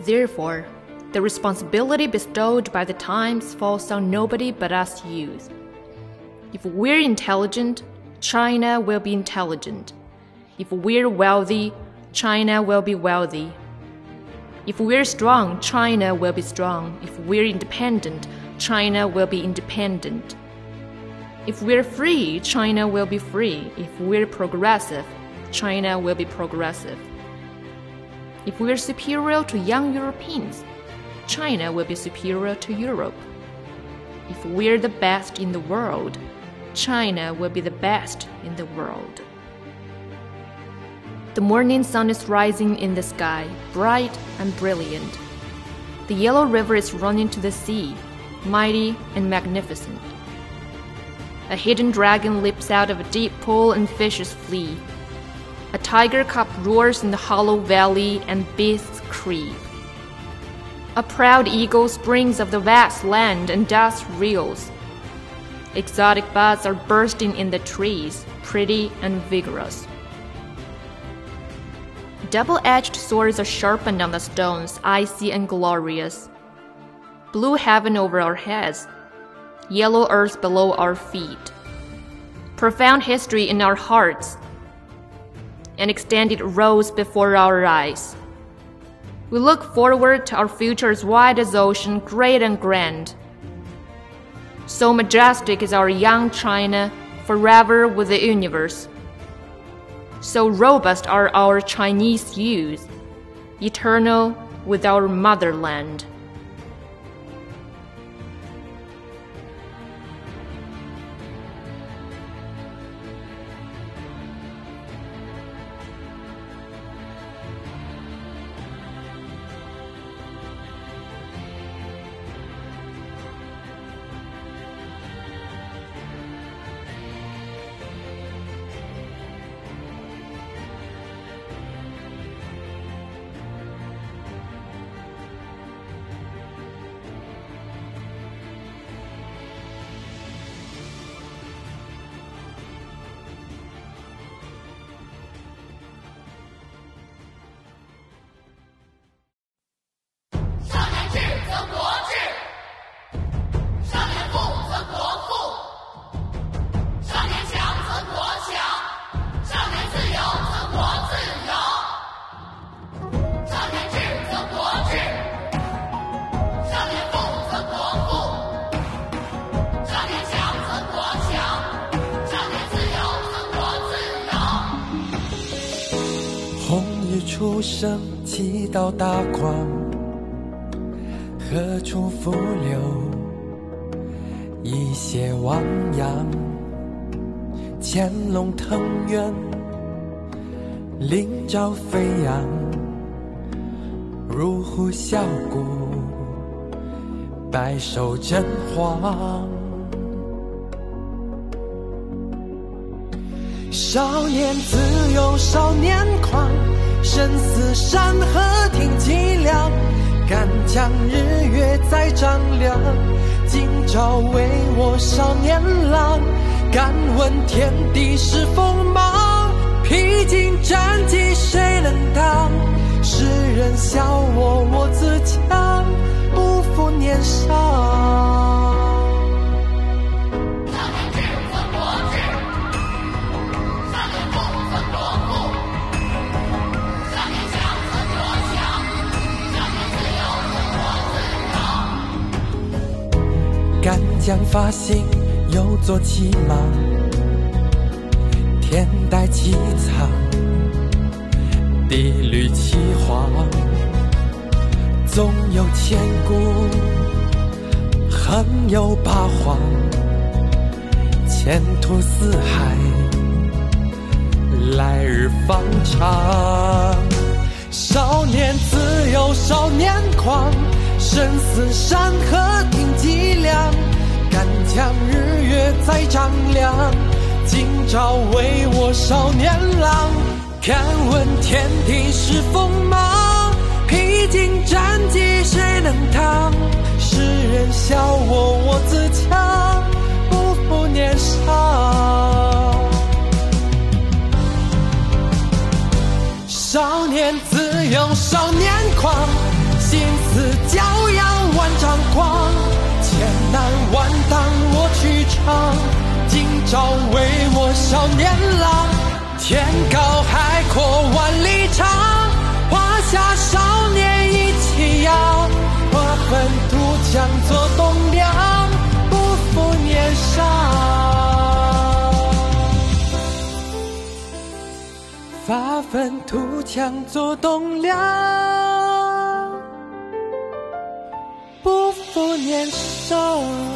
Therefore, the responsibility bestowed by the times falls on nobody but us youth. If we're intelligent, China will be intelligent. If we're wealthy, China will be wealthy. If we're strong, China will be strong. If we're independent, China will be independent. If we're free, China will be free. If we're progressive, China will be progressive. If we're superior to young Europeans, China will be superior to Europe. If we're the best in the world, China will be the best in the world. The morning sun is rising in the sky, bright and brilliant. The Yellow River is running to the sea, mighty and magnificent. A hidden dragon leaps out of a deep pool and fishes flee. A tiger cub roars in the hollow valley and beasts creep. A proud eagle springs of the vast land and dust reels. Exotic buds are bursting in the trees, pretty and vigorous. Double edged swords are sharpened on the stones, icy and glorious. Blue heaven over our heads, yellow earth below our feet. Profound history in our hearts, and extended rows before our eyes. We look forward to our future as wide as ocean, great and grand. So majestic is our young China, forever with the universe. So robust are our Chinese youth, eternal with our motherland. 出生，祈祷大狂，何处伏流？一泻汪洋，潜龙腾渊，鳞爪飞扬，如虎啸谷，百兽震惶。少年自由，少年狂。生死山河挺脊梁，敢将日月再丈量。今朝为我少年郎，敢问天地是锋芒。披荆斩棘谁能挡？世人笑我我自强，将发心又作骑马，天戴其苍，地履其黄，纵有千古，横有八荒，前途似海，来日方长。少年自由少年狂，生死山河定脊梁。敢将日月再丈量，今朝为我少年郎。敢问天地是锋芒，披荆斩棘谁能挡？世人笑我我自强，不负年少。少年自由少年狂，心骄阳万丈光，难万挡我去闯，今朝为我少年郎。天高海阔万里长，华夏少年一起扬，我奋图强做栋梁，不负年少，发愤图强做栋梁。不负年少。sorrow